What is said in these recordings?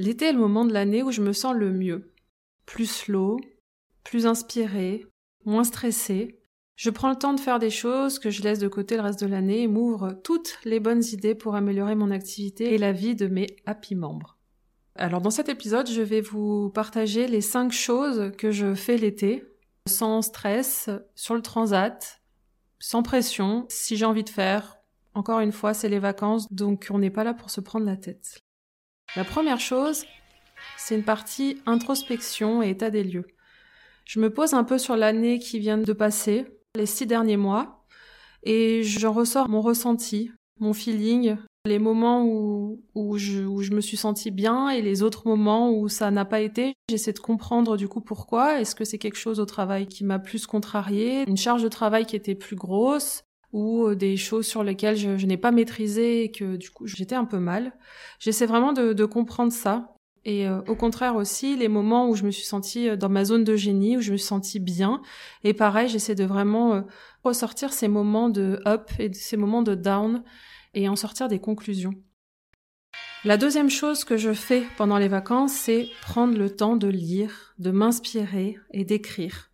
L'été est le moment de l'année où je me sens le mieux. Plus slow, plus inspiré, moins stressé. Je prends le temps de faire des choses que je laisse de côté le reste de l'année et m'ouvre toutes les bonnes idées pour améliorer mon activité et la vie de mes happy membres. Alors dans cet épisode, je vais vous partager les cinq choses que je fais l'été, sans stress, sur le transat, sans pression, si j'ai envie de faire. Encore une fois, c'est les vacances, donc on n'est pas là pour se prendre la tête. La première chose, c'est une partie introspection et état des lieux. Je me pose un peu sur l'année qui vient de passer, les six derniers mois, et j'en ressors mon ressenti, mon feeling, les moments où, je, je me suis sentie bien et les autres moments où ça n'a pas été. J'essaie de comprendre du coup pourquoi. Est-ce que c'est quelque chose au travail qui m'a plus contrarié, une charge de travail qui était plus grosse, ou euh, des choses sur lesquelles je, n'ai pas maîtrisé et que du coup j'étais un peu mal. J'essaie vraiment de, comprendre ça. Et euh, au contraire aussi, les moments où je me suis sentie euh, dans ma zone de génie, où je me suis sentie bien. Et pareil, j'essaie de vraiment ressortir ces moments de up et ces moments de down et en sortir des conclusions. La deuxième chose que je fais pendant les vacances, c'est prendre le temps de lire, de m'inspirer et d'écrire.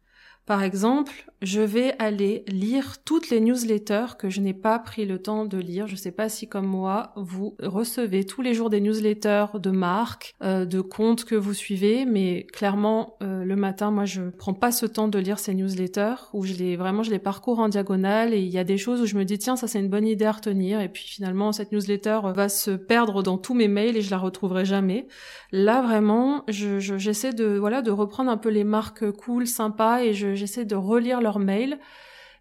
Par exemple, je vais aller lire toutes les newsletters que je n'ai pas pris le temps de lire. Je ne sais pas si comme moi, vous recevez tous les jours des newsletters de marques, euh, de comptes que vous suivez, mais clairement, euh, le matin, moi, je prends pas ce temps de lire ces newsletters où je les vraiment je les parcours en diagonale et il y a des choses où je me dis tiens ça c'est une bonne idée à retenir et puis finalement cette newsletter va se perdre dans tous mes mails et je la retrouverai jamais. Là vraiment, j'essaie de voilà de reprendre un peu les marques cool, sympas et j'essaie de relire mails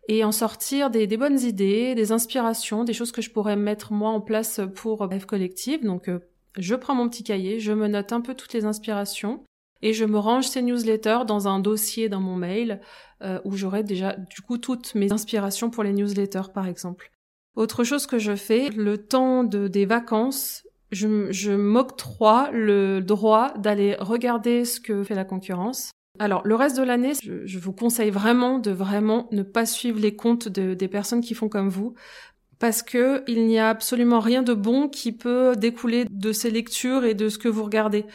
et en sortir des, bonnes idées, des inspirations, des choses que je pourrais mettre moi en place pour F Collective. Donc euh, je prends mon petit cahier, je me note un peu toutes les inspirations et je me range ces newsletters dans un dossier dans mon mail euh, où j'aurai déjà du coup toutes mes inspirations pour les newsletters par exemple. Autre chose que je fais, le temps de, des vacances, je m'octroie le droit d'aller regarder ce que fait la concurrence. Alors, le reste de l'année, je, vous conseille vraiment de vraiment ne pas suivre les comptes des personnes qui font comme vous, parce que il n'y a absolument rien de bon qui peut découler de ces lectures et de ce que vous regardez.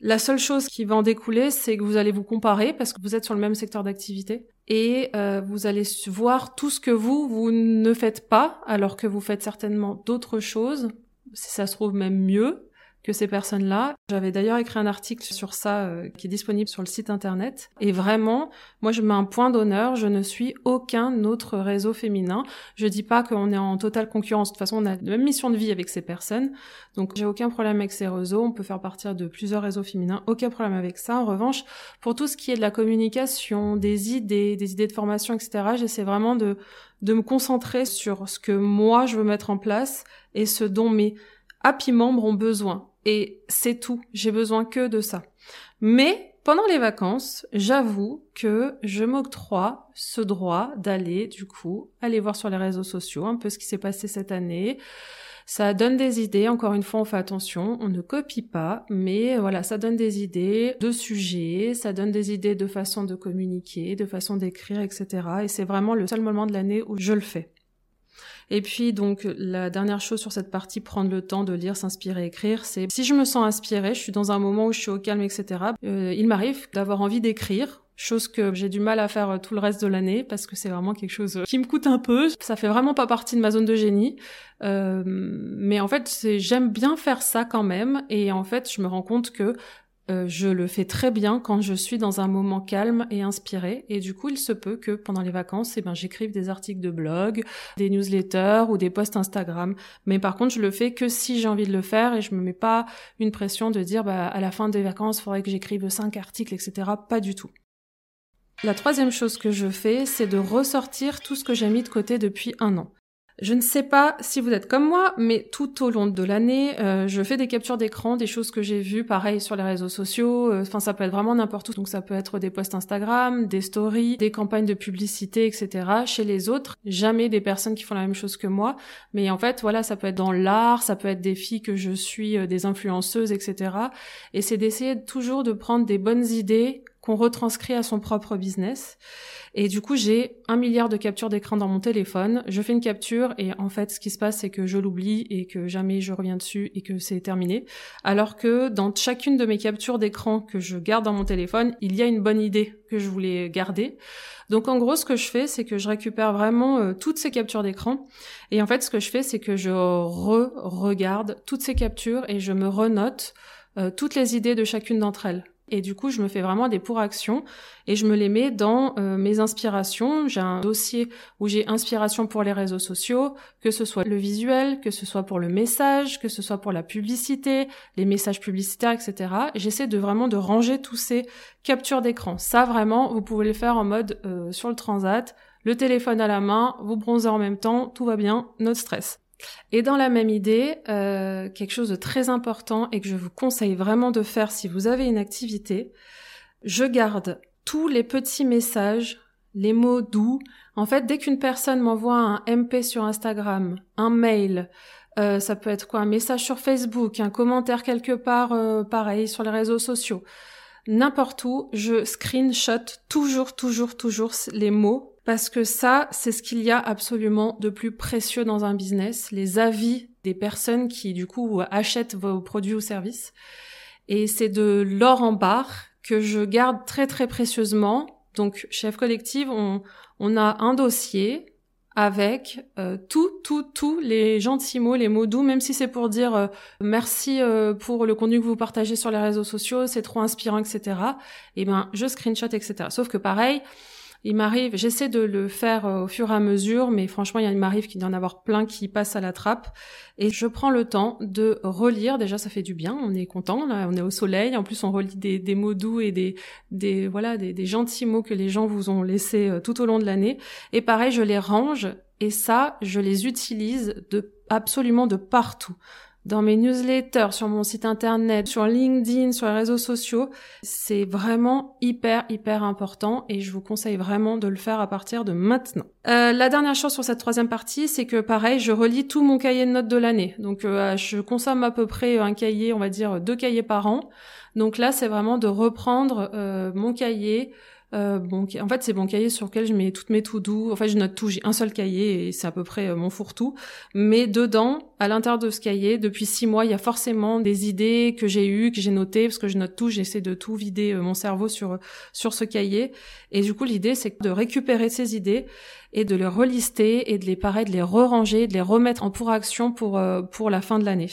La seule chose qui va en découler, c'est que vous allez vous comparer parce que vous êtes sur le même secteur d'activité et euh, vous allez voir tout ce que vous, vous ne faites pas alors que vous faites certainement d'autres choses, si ça se trouve même mieux que ces personnes-là. J'avais d'ailleurs écrit un article sur ça euh, qui est disponible sur le site internet. Et vraiment, moi je mets un point d'honneur, je ne suis aucun autre réseau féminin. Je dis pas qu'on est en totale concurrence. De toute façon, on a la même mission de vie avec ces personnes. Donc j'ai aucun problème avec ces réseaux. On peut faire partir de plusieurs réseaux féminins. Aucun problème avec ça. En revanche, pour tout ce qui est de la communication, des idées, des idées de formation, etc., j'essaie vraiment de, de me concentrer sur ce que moi je veux mettre en place et ce dont mes happy membres ont besoin. Et c'est tout. J'ai besoin que de ça. Mais pendant les vacances, j'avoue que je m'octroie ce droit d'aller, du coup, aller voir sur les réseaux sociaux un peu ce qui s'est passé cette année. Ça donne des idées, encore une fois, on fait attention, on ne copie pas, mais voilà, ça donne des idées de sujets, ça donne des idées de façon de communiquer, de façon d'écrire, etc. Et c'est vraiment le seul moment de l'année où je le fais. Et puis donc la dernière chose sur cette partie, prendre le temps de lire, s'inspirer, écrire, c'est si je me sens inspirée, je suis dans un moment où je suis au calme, etc. Euh, il m'arrive d'avoir envie d'écrire chose que j'ai du mal à faire euh, tout le reste de l'année parce que c'est vraiment quelque chose qui me coûte un peu. Ça fait vraiment pas partie de ma zone de génie, euh, mais en fait j'aime bien faire ça quand même et en fait je me rends compte que euh, je le fais très bien quand je suis dans un moment calme et inspiré. Et du coup, il se peut que pendant les vacances, eh ben, j'écrive des articles de blog, des newsletters ou des posts Instagram. Mais par contre, je le fais que si j'ai envie de le faire et je me mets pas une pression de dire, bah, à la fin des vacances, il faudrait que j'écrive cinq articles, etc. Pas du tout. La troisième chose que je fais, c'est de ressortir tout ce que j'ai mis de côté depuis un an. Je ne sais pas si vous êtes comme moi, mais tout au long de l'année, euh, je fais des captures d'écran, des choses que j'ai vues, pareil sur les réseaux sociaux. Euh, enfin, ça peut être vraiment n'importe où. Donc, ça peut être des posts Instagram, des stories, des campagnes de publicité, etc. Chez les autres, jamais des personnes qui font la même chose que moi. Mais en fait, voilà, ça peut être dans l'art, ça peut être des filles que je suis, euh, des influenceuses, etc. Et c'est d'essayer toujours de prendre des bonnes idées qu'on retranscrit à son propre business. Et du coup, j'ai un milliard de captures d'écran dans mon téléphone. Je fais une capture et en fait, ce qui se passe, c'est que je l'oublie et que jamais je reviens dessus et que c'est terminé. Alors que dans chacune de mes captures d'écran que je garde dans mon téléphone, il y a une bonne idée que je voulais garder. Donc en gros, ce que je fais, c'est que je récupère vraiment euh, toutes ces captures d'écran. Et en fait, ce que je fais, c'est que je re-regarde toutes ces captures et je me renote euh, toutes les idées de chacune d'entre elles. Et du coup, je me fais vraiment des pour actions et je me les mets dans euh, mes inspirations. J'ai un dossier où j'ai inspiration pour les réseaux sociaux, que ce soit le visuel, que ce soit pour le message, que ce soit pour la publicité, les messages publicitaires, etc. J'essaie de vraiment de ranger tous ces captures d'écran. Ça, vraiment, vous pouvez le faire en mode euh, sur le transat, le téléphone à la main, vous bronzez en même temps, tout va bien, no stress. Et dans la même idée, euh, quelque chose de très important et que je vous conseille vraiment de faire si vous avez une activité, je garde tous les petits messages, les mots doux. En fait, dès qu'une personne m'envoie un MP sur Instagram, un mail, euh, ça peut être quoi Un message sur Facebook, un commentaire quelque part, euh, pareil, sur les réseaux sociaux. N'importe où, je screenshot toujours, toujours, toujours les mots parce que ça, c'est ce qu'il y a absolument de plus précieux dans un business, les avis des personnes qui du coup achètent vos produits ou services. Et c'est de l'or en barre que je garde très très précieusement. Donc, chef collective, on, on a un dossier avec euh, tout, tout, tout les gentils mots, les mots doux, même si c'est pour dire euh, merci euh, pour le contenu que vous partagez sur les réseaux sociaux, c'est trop inspirant, etc. Et eh ben, je screenshot, etc. Sauf que pareil, il m'arrive, j'essaie de le faire euh, au fur et à mesure, mais franchement, il m'arrive qu'il y en avoir plein qui passent à la trappe. Et je prends le temps de relire. Déjà, ça fait du bien. On est content. Là, on est au soleil. En plus, on relit des, mots doux et des, des voilà, des, des, gentils mots que les gens vous ont laissés euh, tout au long de l'année. Et pareil, je les range. Et ça, je les utilise de absolument de partout dans mes newsletters, sur mon site internet, sur LinkedIn, sur les réseaux sociaux. C'est vraiment hyper, hyper important et je vous conseille vraiment de le faire à partir de maintenant. Euh, la dernière chose sur cette troisième partie, c'est que pareil, je relis tout mon cahier de notes de l'année. Donc euh, je consomme à peu près un cahier, on va dire deux cahiers par an. Donc là, c'est vraiment de reprendre euh, mon cahier, euh, bon, en fait, c'est mon cahier sur lequel je mets toutes mes tout doux. En fait, je note tout. J'ai un seul cahier et c'est à peu près euh, mon fourre-tout. Mais dedans, à l'intérieur de ce cahier, depuis six mois, il y a forcément des idées que j'ai eues, que j'ai notées, parce que je note tout. J'essaie de tout vider euh, mon cerveau sur sur ce cahier. Et du coup, l'idée, c'est de récupérer ces idées et de les relister et de les pareil, de les re-ranger, de les remettre en pour action pour pour la fin de l'année.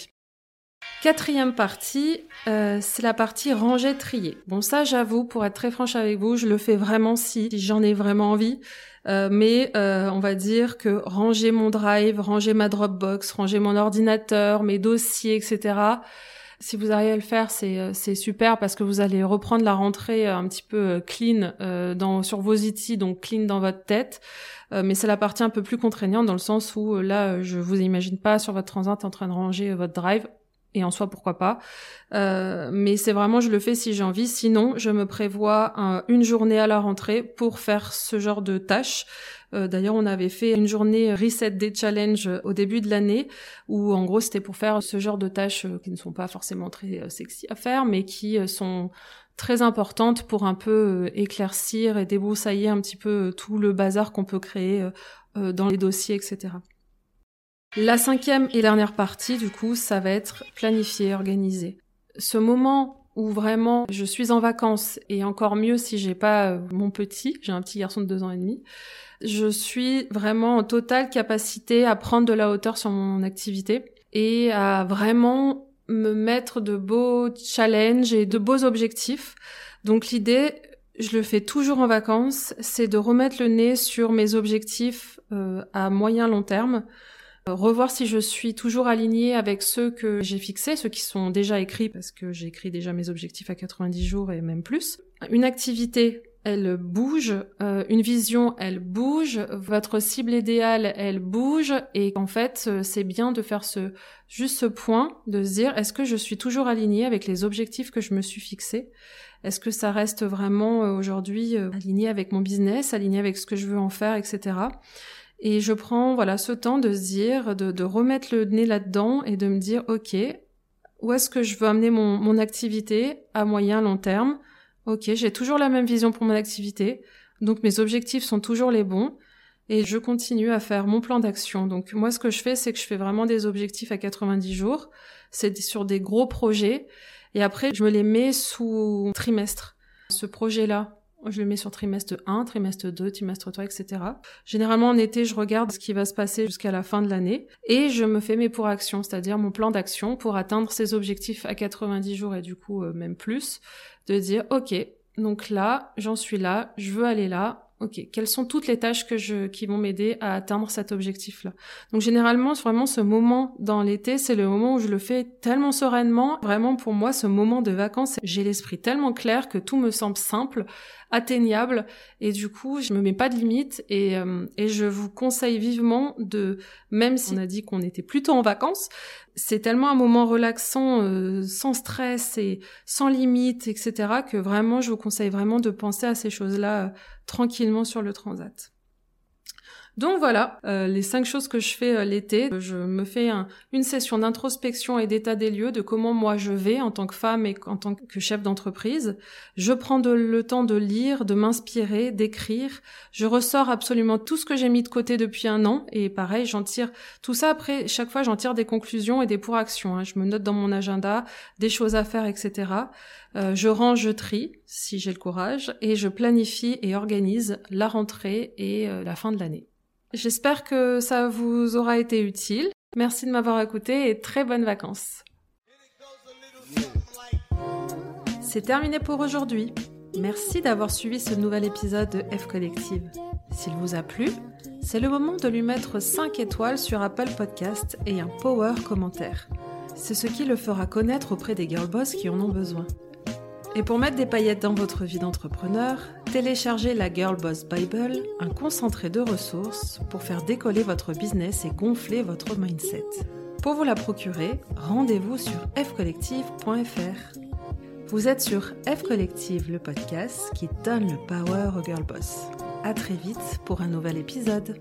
Quatrième partie, euh, c'est la partie ranger trier. Bon ça j'avoue, pour être très franche avec vous, je le fais vraiment si, j'en ai vraiment envie. Euh, mais euh, on va dire que ranger mon drive, ranger ma Dropbox, ranger mon ordinateur, mes dossiers, etc. Si vous arrivez à le faire, c'est super parce que vous allez reprendre la rentrée un petit peu clean sur vos outils, donc clean dans votre tête. mais c'est la partie un peu plus contraignante dans le sens où là, je vous imagine pas sur votre transat en train de ranger votre drive et en soi pourquoi pas. Euh, mais c'est vraiment je le fais si j'ai envie. Sinon, je me prévois une journée à la rentrée pour faire ce genre de tâches. Euh, D'ailleurs, on avait fait une journée Reset Day Challenge au début de l'année, où en gros c'était pour faire ce genre de tâches euh, qui ne sont pas forcément très sexy à faire, mais qui sont très importantes pour un peu éclaircir et débroussailler un petit peu tout le bazar qu'on peut créer dans les dossiers, etc. La cinquième et dernière partie, du coup, ça va être planifier, organiser. Ce moment où vraiment je suis en vacances et encore mieux si j'ai pas euh, mon petit, j'ai un petit garçon de deux ans et demi, je suis vraiment en totale capacité à prendre de la hauteur sur mon activité et à vraiment me mettre de beaux challenges et de beaux objectifs. Donc l'idée, je le fais toujours en vacances, c'est de remettre le nez sur mes objectifs euh, à moyen long terme, revoir si je suis toujours alignée avec ceux que j'ai fixés, ceux qui sont déjà écrits parce que j'ai écrit déjà mes objectifs à 90 jours et même plus. Une activité, elle bouge, euh, une vision, elle bouge, votre cible idéale, elle bouge, et en fait, euh, c'est bien de faire ce juste ce point, de se dire est-ce que je suis toujours alignée avec les objectifs que je me suis fixés? Est-ce que ça reste vraiment aujourd'hui aligné avec mon business, aligné avec ce que je veux en faire, etc. Et je prends voilà ce temps de se dire, de, de remettre le nez là-dedans et de me dire, ok, où est-ce que je veux amener mon, mon activité à moyen long terme? Ok, j'ai toujours la même vision pour mon activité, donc mes objectifs sont toujours les bons et je continue à faire mon plan d'action. Donc moi, ce que je fais, c'est que je fais vraiment des objectifs à 90 jours. C'est sur des gros projets et après, je me les mets sous trimestre. Ce projet-là, je le mets sur trimestre 1, trimestre 2, trimestre 3, etc. Généralement, en été, je regarde ce qui va se passer jusqu'à la fin de l'année et je me fais mes pour actions, c'est-à-dire mon plan d'action pour atteindre ces objectifs à 90 jours et du coup, euh, même plus, de dire, OK, donc là, j'en suis là, je veux aller là, ok, quelles sont toutes les tâches que je, qui vont m'aider à atteindre cet objectif-là? Donc généralement, vraiment, ce moment dans l'été, c'est le moment où je le fais tellement sereinement. Vraiment, pour moi, ce moment de vacances, j'ai l'esprit tellement clair que tout me semble simple, atteignable, et du coup, je me mets pas de limites. Et, euh, et je vous conseille vivement de, même si on a dit qu'on était plutôt en vacances, c'est tellement un moment relaxant, euh, sans stress et sans limite, etc., que vraiment, je vous conseille vraiment de penser à ces choses-là euh, tranquillement sur le transat. Donc voilà, euh, les cinq choses que je fais euh, l'été. Je me fais une session d'introspection et d'état des lieux de comment moi je vais en tant que femme et en tant que chef d'entreprise. Je prends le temps de lire, de m'inspirer, d'écrire. Je ressors absolument tout ce que j'ai mis de côté depuis un an et pareil, j'en tire tout ça après. Chaque fois, j'en tire des conclusions et des pour actions. Hein. Je me note dans mon agenda des choses à faire, etc. Euh, je range, je trie si j'ai le courage et je planifie et organise la rentrée et la fin de l'année. J'espère que ça vous aura été utile. Merci de m'avoir écouté et très bonnes vacances. C'est terminé pour aujourd'hui. Merci d'avoir suivi ce nouvel épisode de F Collective. S'il vous a plu, c'est le moment de lui mettre 5 étoiles sur Apple Podcast et un power commentaire. C'est ce qui le fera connaître auprès des girlboss qui en ont besoin. Et pour mettre des paillettes dans votre vie d'entrepreneur, téléchargez la Girl Boss Bible, un concentré de ressources pour faire décoller votre business et gonfler votre mindset. Pour vous la procurer, rendez-vous sur fcollective.fr. Vous êtes sur F Collective, le podcast qui donne le power aux Girl Boss. À très vite pour un nouvel épisode.